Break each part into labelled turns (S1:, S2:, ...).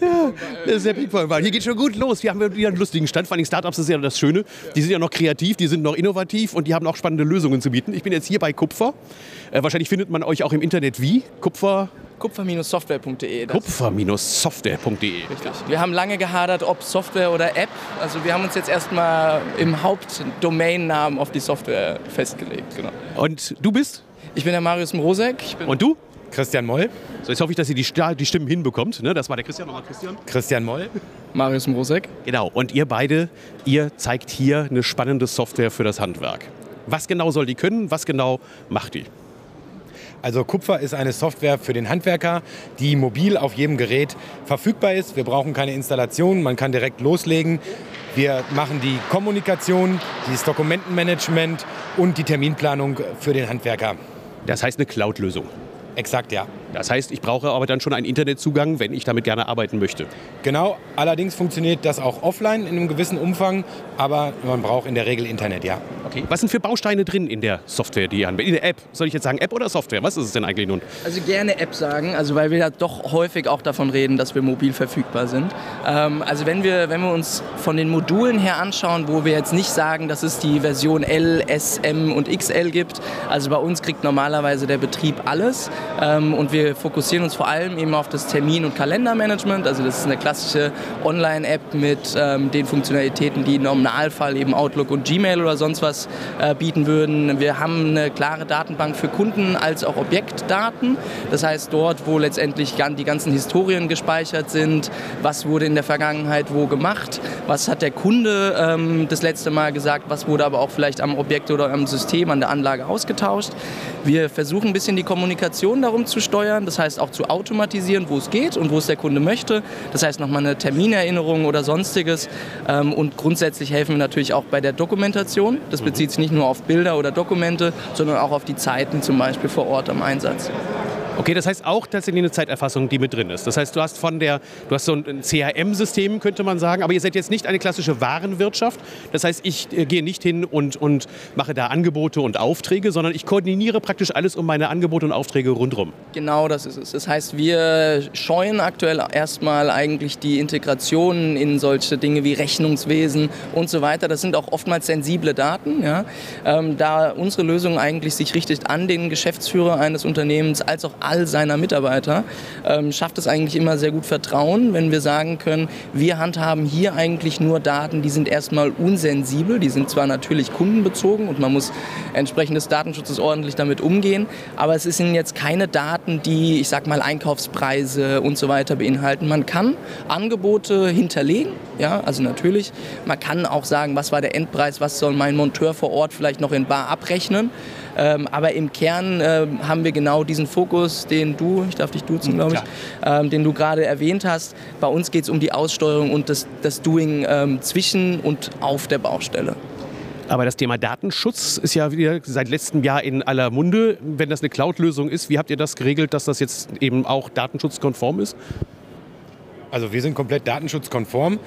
S1: ja, das ist der Ping-Pong-Ball. Hier geht schon gut los. Wir haben wieder einen lustigen Stand. Vor allem Startups ist ja das Schöne. Die sind ja noch kreativ, die sind noch innovativ und die haben auch spannende Lösungen zu bieten. Ich bin jetzt hier bei Kupfer. Äh, wahrscheinlich findet man euch auch im Internet wie? Kupfer?
S2: Kupfer-software.de.
S1: Kupfer-software.de.
S2: Richtig. Wir haben lange gehadert, ob Software oder App. Also wir haben uns jetzt erstmal im Hauptdomainnamen auf die Software festgelegt. Genau.
S1: Und du bist?
S2: Ich bin der Marius Mrosek.
S1: Und du?
S3: Christian Moll.
S1: So, jetzt hoffe ich, dass ihr die, die Stimmen hinbekommt. Ne? Das war der Christian, nochmal Christian.
S3: Christian Moll.
S2: Marius Mrosek.
S1: Genau. Und ihr beide, ihr zeigt hier eine spannende Software für das Handwerk. Was genau soll die können? Was genau macht die?
S3: Also Kupfer ist eine Software für den Handwerker, die mobil auf jedem Gerät verfügbar ist. Wir brauchen keine Installation, man kann direkt loslegen. Wir machen die Kommunikation, das Dokumentenmanagement und die Terminplanung für den Handwerker.
S1: Das heißt eine Cloud-Lösung.
S3: Exakt, ja.
S1: Das heißt, ich brauche aber dann schon einen Internetzugang, wenn ich damit gerne arbeiten möchte.
S3: Genau, allerdings funktioniert das auch offline in einem gewissen Umfang, aber man braucht in der Regel Internet, ja.
S1: Okay. Was sind für Bausteine drin in der Software, die ihr anbietet? In der App? Soll ich jetzt sagen App oder Software? Was ist es denn eigentlich nun?
S2: Also gerne App sagen, also weil wir ja doch häufig auch davon reden, dass wir mobil verfügbar sind. Ähm, also wenn wir, wenn wir uns von den Modulen her anschauen, wo wir jetzt nicht sagen, dass es die Version L, S, M und XL gibt, also bei uns kriegt normalerweise der Betrieb alles ähm, und wir wir fokussieren uns vor allem eben auf das Termin- und Kalendermanagement. Also das ist eine klassische Online-App mit ähm, den Funktionalitäten, die im Normalfall eben Outlook und Gmail oder sonst was äh, bieten würden. Wir haben eine klare Datenbank für Kunden als auch Objektdaten. Das heißt dort, wo letztendlich die ganzen Historien gespeichert sind, was wurde in der Vergangenheit wo gemacht, was hat der Kunde ähm, das letzte Mal gesagt, was wurde aber auch vielleicht am Objekt oder am System, an der Anlage ausgetauscht. Wir versuchen ein bisschen die Kommunikation darum zu steuern, das heißt auch zu automatisieren, wo es geht und wo es der Kunde möchte. Das heißt nochmal eine Terminerinnerung oder sonstiges. Ähm, und grundsätzlich helfen wir natürlich auch bei der Dokumentation. Das bezieht sich nicht nur auf Bilder oder Dokumente, sondern auch auf die Zeiten zum Beispiel vor Ort am Einsatz.
S1: Okay, das heißt auch tatsächlich eine Zeiterfassung, die mit drin ist. Das heißt, du hast von der, du hast so ein CRM-System, könnte man sagen, aber ihr seid jetzt nicht eine klassische Warenwirtschaft. Das heißt, ich äh, gehe nicht hin und, und mache da Angebote und Aufträge, sondern ich koordiniere praktisch alles um meine Angebote und Aufträge rundherum.
S2: Genau, das ist es. Das heißt, wir scheuen aktuell erstmal eigentlich die Integration in solche Dinge wie Rechnungswesen und so weiter. Das sind auch oftmals sensible Daten, ja? ähm, da unsere Lösung eigentlich sich richtet an den Geschäftsführer eines Unternehmens als auch all seiner Mitarbeiter, ähm, schafft es eigentlich immer sehr gut Vertrauen, wenn wir sagen können, wir handhaben hier eigentlich nur Daten, die sind erstmal unsensibel, die sind zwar natürlich kundenbezogen und man muss entsprechend des Datenschutzes ordentlich damit umgehen, aber es sind jetzt keine Daten, die, ich sag mal, Einkaufspreise und so weiter beinhalten. Man kann Angebote hinterlegen, ja, also natürlich. Man kann auch sagen, was war der Endpreis, was soll mein Monteur vor Ort vielleicht noch in Bar abrechnen. Ähm, aber im Kern äh, haben wir genau diesen Fokus, den du, ich darf dich duzen, glaube ich, ähm, den du gerade erwähnt hast. Bei uns geht es um die Aussteuerung und das, das Doing ähm, zwischen und auf der Baustelle.
S1: Aber das Thema Datenschutz ist ja wieder seit letztem Jahr in aller Munde. Wenn das eine Cloud-Lösung ist, wie habt ihr das geregelt, dass das jetzt eben auch datenschutzkonform ist?
S3: Also wir sind komplett datenschutzkonform.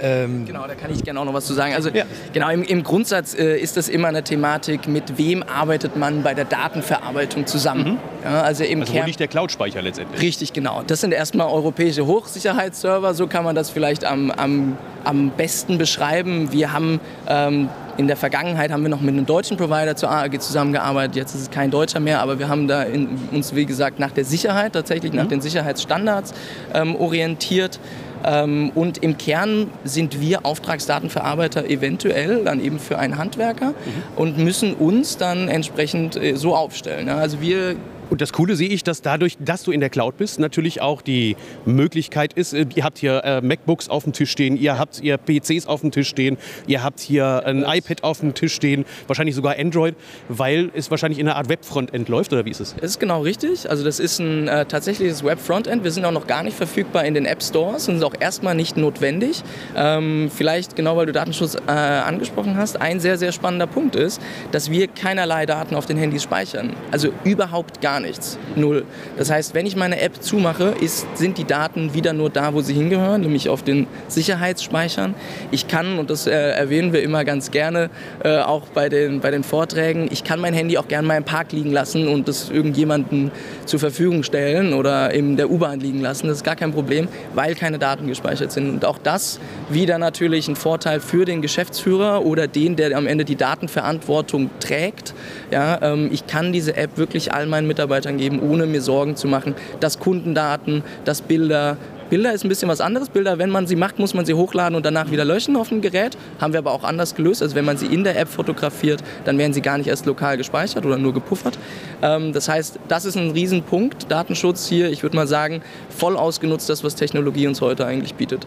S2: Ähm genau, da kann ich gerne auch noch was zu sagen. Also ja. genau, im, im Grundsatz äh, ist das immer eine Thematik, mit wem arbeitet man bei der Datenverarbeitung zusammen. Mhm.
S1: Ja, also im also Kern, wo liegt der Cloud-Speicher letztendlich?
S2: Richtig, genau. Das sind erstmal europäische Hochsicherheitsserver, so kann man das vielleicht am, am, am besten beschreiben. Wir haben ähm, in der Vergangenheit haben wir noch mit einem deutschen Provider zur AAG zusammengearbeitet. Jetzt ist es kein deutscher mehr, aber wir haben da in, uns, wie gesagt, nach der Sicherheit, tatsächlich nach mhm. den Sicherheitsstandards ähm, orientiert. Ähm, und im Kern sind wir Auftragsdatenverarbeiter eventuell dann eben für einen Handwerker mhm. und müssen uns dann entsprechend äh, so aufstellen. Also wir
S1: und das Coole sehe ich, dass dadurch, dass du in der Cloud bist, natürlich auch die Möglichkeit ist, äh, ihr habt hier äh, MacBooks auf dem Tisch stehen, ihr habt hier PCs auf dem Tisch stehen, ihr habt hier ein iPad auf dem Tisch stehen, wahrscheinlich sogar Android, weil es wahrscheinlich in einer Art Web-Frontend läuft, oder wie ist es?
S2: Es ist genau richtig. Also das ist ein äh, tatsächliches Web-Frontend. Wir sind auch noch gar nicht verfügbar in den App Stores und sind auch erstmal nicht notwendig. Ähm, vielleicht, genau weil du Datenschutz äh, angesprochen hast, ein sehr, sehr spannender Punkt ist, dass wir keinerlei Daten auf den Handys speichern. Also überhaupt gar nichts. Null. Das heißt, wenn ich meine App zumache, ist, sind die Daten wieder nur da, wo sie hingehören, nämlich auf den Sicherheitsspeichern. Ich kann, und das äh, erwähnen wir immer ganz gerne, äh, auch bei den, bei den Vorträgen, ich kann mein Handy auch gerne mal im Park liegen lassen und das irgendjemandem zur Verfügung stellen oder in der U-Bahn liegen lassen. Das ist gar kein Problem, weil keine Daten gespeichert sind. Und auch das wieder natürlich ein Vorteil für den Geschäftsführer oder den, der am Ende die Datenverantwortung trägt. Ja, ähm, ich kann diese App wirklich all meinen Mitarbeitern geben, ohne mir Sorgen zu machen, dass Kundendaten, dass Bilder, Bilder ist ein bisschen was anderes. Bilder, wenn man sie macht, muss man sie hochladen und danach wieder löschen auf dem Gerät. Haben wir aber auch anders gelöst. Also wenn man sie in der App fotografiert, dann werden sie gar nicht erst lokal gespeichert oder nur gepuffert. Ähm, das heißt, das ist ein Riesenpunkt. Datenschutz hier, ich würde mal sagen, voll ausgenutzt, das, was Technologie uns heute eigentlich bietet.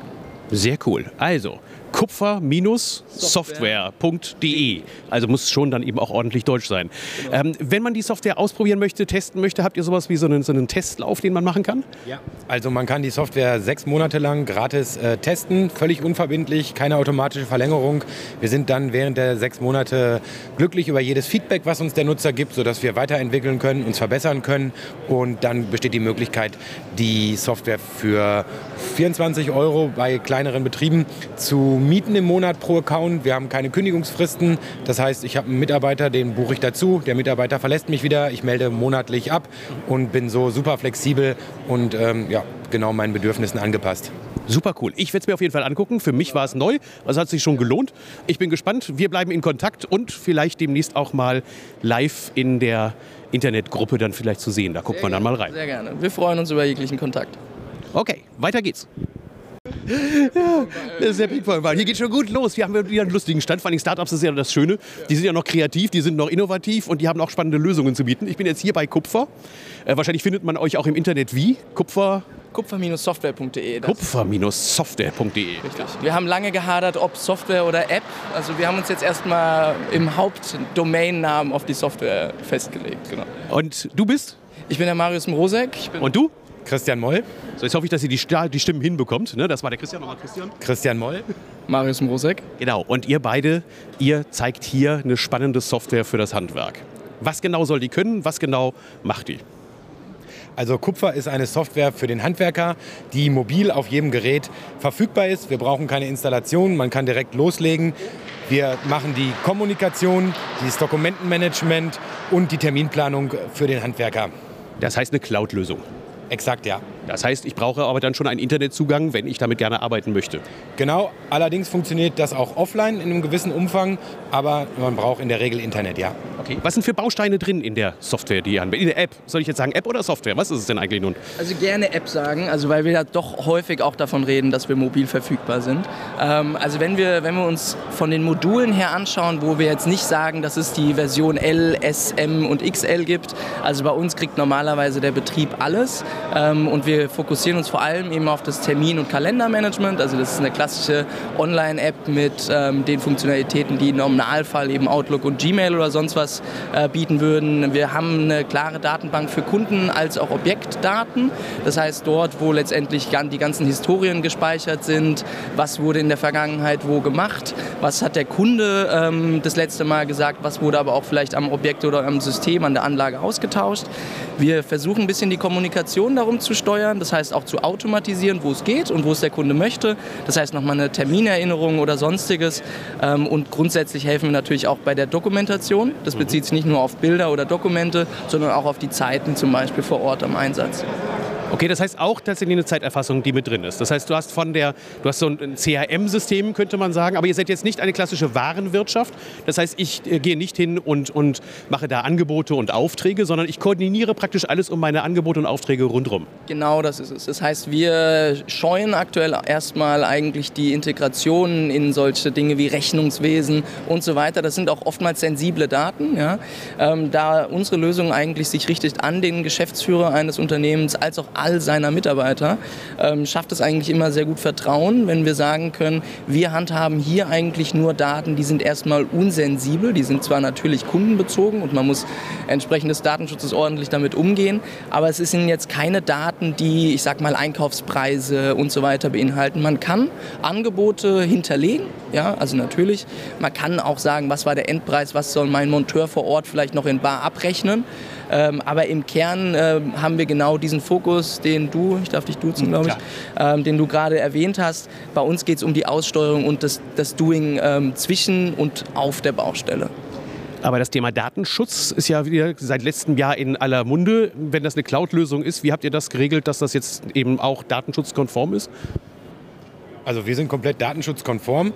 S1: Sehr cool. Also, kupfer-software.de. Also muss schon dann eben auch ordentlich deutsch sein. Genau. Ähm, wenn man die Software ausprobieren möchte, testen möchte, habt ihr sowas wie so einen, so einen Testlauf, den man machen kann?
S3: Ja, also man kann die Software sechs Monate lang gratis äh, testen, völlig unverbindlich, keine automatische Verlängerung. Wir sind dann während der sechs Monate glücklich über jedes Feedback, was uns der Nutzer gibt, sodass wir weiterentwickeln können, uns verbessern können und dann besteht die Möglichkeit, die Software für 24 Euro bei kleineren Betrieben zu mieten im Monat pro Account. Wir haben keine Kündigungsfristen. Das heißt, ich habe einen Mitarbeiter, den buche ich dazu. Der Mitarbeiter verlässt mich wieder. Ich melde monatlich ab und bin so super flexibel und ähm, ja, genau meinen Bedürfnissen angepasst.
S1: Super cool. Ich werde es mir auf jeden Fall angucken. Für mich war es neu. Also hat sich schon gelohnt. Ich bin gespannt. Wir bleiben in Kontakt und vielleicht demnächst auch mal live in der Internetgruppe dann vielleicht zu sehen. Da guckt Sehr man dann mal rein.
S2: Sehr gerne. Wir freuen uns über jeglichen Kontakt.
S1: Okay, weiter geht's. Ja, das ist der Ping-Pong-Ball. Hier geht schon gut los. Wir haben wieder einen lustigen Stand. Vor allem Startups ist ja das Schöne. Die sind ja noch kreativ, die sind noch innovativ und die haben auch spannende Lösungen zu bieten. Ich bin jetzt hier bei Kupfer. Äh, wahrscheinlich findet man euch auch im Internet wie? Kupfer?
S2: Kupfer-software.de.
S1: Kupfer-software.de.
S2: Richtig. Wir haben lange gehadert, ob Software oder App. Also wir haben uns jetzt erstmal im Hauptdomainnamen auf die Software festgelegt. Genau.
S1: Und du bist?
S2: Ich bin der Marius Mrosek.
S1: Und du?
S3: Christian Moll.
S1: So, jetzt hoffe ich, dass ihr die, die Stimmen hinbekommt. Ne? Das war der Christian, nochmal Christian.
S3: Christian Moll.
S2: Marius Mrosek.
S1: Genau, und ihr beide, ihr zeigt hier eine spannende Software für das Handwerk. Was genau soll die können? Was genau macht die?
S3: Also Kupfer ist eine Software für den Handwerker, die mobil auf jedem Gerät verfügbar ist. Wir brauchen keine Installation, man kann direkt loslegen. Wir machen die Kommunikation, das Dokumentenmanagement und die Terminplanung für den Handwerker.
S1: Das heißt eine Cloud-Lösung.
S3: Exakt, ja.
S1: Das heißt, ich brauche aber dann schon einen Internetzugang, wenn ich damit gerne arbeiten möchte.
S3: Genau, allerdings funktioniert das auch offline in einem gewissen Umfang, aber man braucht in der Regel Internet, ja.
S1: Okay. Was sind für Bausteine drin in der Software, die ihr anbietet? In der App? Soll ich jetzt sagen App oder Software? Was ist es denn eigentlich nun?
S2: Also gerne App sagen, also weil wir ja doch häufig auch davon reden, dass wir mobil verfügbar sind. Ähm, also wenn wir, wenn wir uns von den Modulen her anschauen, wo wir jetzt nicht sagen, dass es die Version L, S, M und XL gibt, also bei uns kriegt normalerweise der Betrieb alles ähm, und wir wir fokussieren uns vor allem eben auf das Termin- und Kalendermanagement. Also das ist eine klassische Online-App mit ähm, den Funktionalitäten, die im Normalfall eben Outlook und Gmail oder sonst was äh, bieten würden. Wir haben eine klare Datenbank für Kunden als auch Objektdaten. Das heißt dort, wo letztendlich die ganzen Historien gespeichert sind, was wurde in der Vergangenheit wo gemacht, was hat der Kunde ähm, das letzte Mal gesagt, was wurde aber auch vielleicht am Objekt oder am System, an der Anlage ausgetauscht. Wir versuchen ein bisschen die Kommunikation darum zu steuern steuern, das heißt auch zu automatisieren, wo es geht und wo es der Kunde möchte. Das heißt nochmal eine Terminerinnerung oder sonstiges. Ähm, und grundsätzlich helfen wir natürlich auch bei der Dokumentation. Das bezieht sich nicht nur auf Bilder oder Dokumente, sondern auch auf die Zeiten zum Beispiel vor Ort am Einsatz.
S1: Okay, das heißt auch tatsächlich eine Zeiterfassung, die mit drin ist. Das heißt, du hast von der, du hast so ein CRM-System, könnte man sagen, aber ihr seid jetzt nicht eine klassische Warenwirtschaft. Das heißt, ich äh, gehe nicht hin und, und mache da Angebote und Aufträge, sondern ich koordiniere praktisch alles um meine Angebote und Aufträge rundherum.
S2: Genau, das ist es. Das heißt, wir scheuen aktuell erstmal eigentlich die Integration in solche Dinge wie Rechnungswesen und so weiter. Das sind auch oftmals sensible Daten, ja? ähm, da unsere Lösung eigentlich sich richtet an den Geschäftsführer eines Unternehmens als auch all seiner Mitarbeiter, ähm, schafft es eigentlich immer sehr gut Vertrauen, wenn wir sagen können, wir handhaben hier eigentlich nur Daten, die sind erstmal unsensibel, die sind zwar natürlich kundenbezogen und man muss entsprechend des Datenschutzes ordentlich damit umgehen, aber es sind jetzt keine Daten, die, ich sag mal, Einkaufspreise und so weiter beinhalten. Man kann Angebote hinterlegen, ja, also natürlich. Man kann auch sagen, was war der Endpreis, was soll mein Monteur vor Ort vielleicht noch in Bar abrechnen. Ähm, aber im Kern äh, haben wir genau diesen Fokus, den du, ich darf dich duzen, glaube ich, ähm, den du gerade erwähnt hast. Bei uns geht es um die Aussteuerung und das, das Doing ähm, zwischen und auf der Baustelle.
S1: Aber das Thema Datenschutz ist ja wieder seit letztem Jahr in aller Munde. Wenn das eine Cloud-Lösung ist, wie habt ihr das geregelt, dass das jetzt eben auch datenschutzkonform ist?
S3: Also wir sind komplett datenschutzkonform.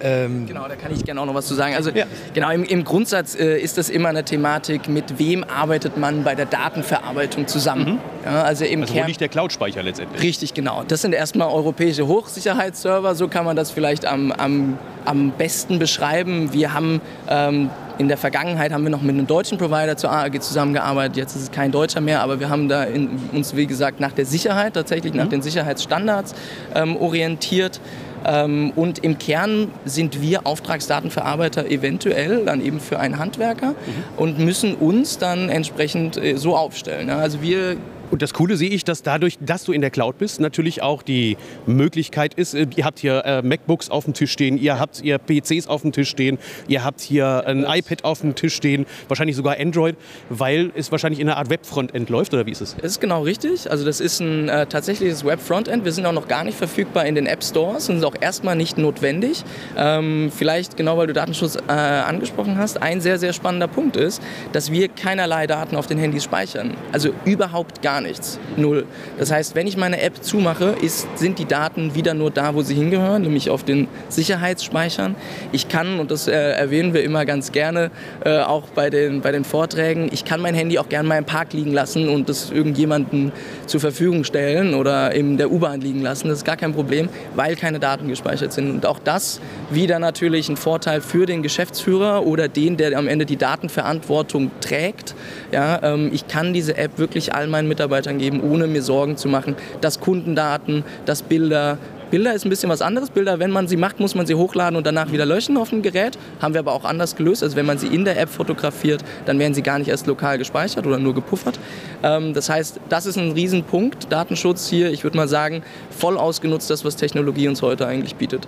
S2: Ähm genau, da kann ich gerne auch noch was zu sagen. Also ja. genau, im, im Grundsatz äh, ist das immer eine Thematik, mit wem arbeitet man bei der Datenverarbeitung zusammen. Mhm.
S1: Ja, also im also Kern, wo liegt der Cloud-Speicher letztendlich?
S2: Richtig, genau. Das sind erstmal europäische Hochsicherheitsserver, so kann man das vielleicht am, am, am besten beschreiben. Wir haben ähm, in der Vergangenheit haben wir noch mit einem deutschen Provider zur AAG zusammengearbeitet. Jetzt ist es kein deutscher mehr, aber wir haben da in, uns, wie gesagt, nach der Sicherheit, tatsächlich mhm. nach den Sicherheitsstandards ähm, orientiert. Ähm, und im Kern sind wir Auftragsdatenverarbeiter eventuell dann eben für einen Handwerker mhm. und müssen uns dann entsprechend äh, so aufstellen. Also wir
S1: und das Coole sehe ich, dass dadurch, dass du in der Cloud bist, natürlich auch die Möglichkeit ist, äh, ihr habt hier äh, MacBooks auf dem Tisch stehen, ihr habt hier PCs auf dem Tisch stehen, ihr habt hier ein iPad auf dem Tisch stehen, wahrscheinlich sogar Android, weil es wahrscheinlich in einer Art Webfrontend läuft, oder wie ist es?
S2: Das ist genau richtig. Also das ist ein äh, tatsächliches Webfrontend. Wir sind auch noch gar nicht verfügbar in den App Stores und sind auch erstmal nicht notwendig. Ähm, vielleicht, genau weil du Datenschutz äh, angesprochen hast, ein sehr, sehr spannender Punkt ist, dass wir keinerlei Daten auf den Handys speichern. Also überhaupt gar gar nichts. Null. Das heißt, wenn ich meine App zumache, ist, sind die Daten wieder nur da, wo sie hingehören, nämlich auf den Sicherheitsspeichern. Ich kann, und das äh, erwähnen wir immer ganz gerne, äh, auch bei den, bei den Vorträgen, ich kann mein Handy auch gerne mal im Park liegen lassen und das irgendjemandem zur Verfügung stellen oder in der U-Bahn liegen lassen. Das ist gar kein Problem, weil keine Daten gespeichert sind. Und auch das wieder natürlich ein Vorteil für den Geschäftsführer oder den, der am Ende die Datenverantwortung trägt. Ja, ähm, ich kann diese App wirklich all meinen Mitarbeitern Mitarbeitern geben, ohne mir Sorgen zu machen, dass Kundendaten, dass Bilder, Bilder ist ein bisschen was anderes. Bilder, wenn man sie macht, muss man sie hochladen und danach wieder löschen auf dem Gerät. Haben wir aber auch anders gelöst. Also wenn man sie in der App fotografiert, dann werden sie gar nicht erst lokal gespeichert oder nur gepuffert. Ähm, das heißt, das ist ein Riesenpunkt. Datenschutz hier, ich würde mal sagen, voll ausgenutzt, das, was Technologie uns heute eigentlich bietet.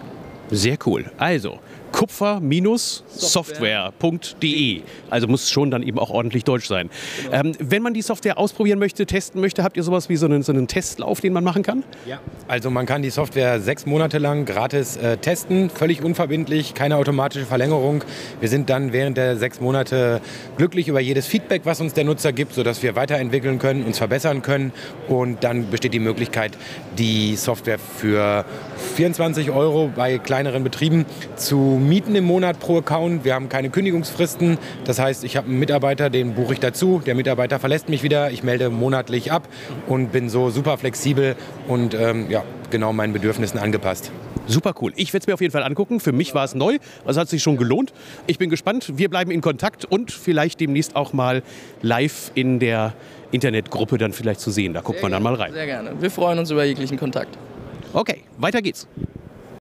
S1: Sehr cool. Also, kupfer-software.de. Also muss schon dann eben auch ordentlich deutsch sein. Genau. Ähm, wenn man die Software ausprobieren möchte, testen möchte, habt ihr sowas wie so einen, so einen Testlauf, den man machen kann?
S3: Ja. Also man kann die Software sechs Monate lang gratis äh, testen, völlig unverbindlich, keine automatische Verlängerung. Wir sind dann während der sechs Monate glücklich über jedes Feedback, was uns der Nutzer gibt, sodass wir weiterentwickeln können, uns verbessern können. Und dann besteht die Möglichkeit, die Software für 24 Euro bei kleineren Betrieben zu Mieten im Monat pro Account. Wir haben keine Kündigungsfristen. Das heißt, ich habe einen Mitarbeiter, den buche ich dazu. Der Mitarbeiter verlässt mich wieder. Ich melde monatlich ab und bin so super flexibel und ähm, ja, genau meinen Bedürfnissen angepasst.
S1: Super cool. Ich werde es mir auf jeden Fall angucken. Für mich war es neu. Also hat sich schon gelohnt. Ich bin gespannt. Wir bleiben in Kontakt und vielleicht demnächst auch mal live in der Internetgruppe dann vielleicht zu sehen. Da guckt Sehr man dann mal rein.
S2: Sehr gerne. Wir freuen uns über jeglichen Kontakt.
S1: Okay, weiter geht's.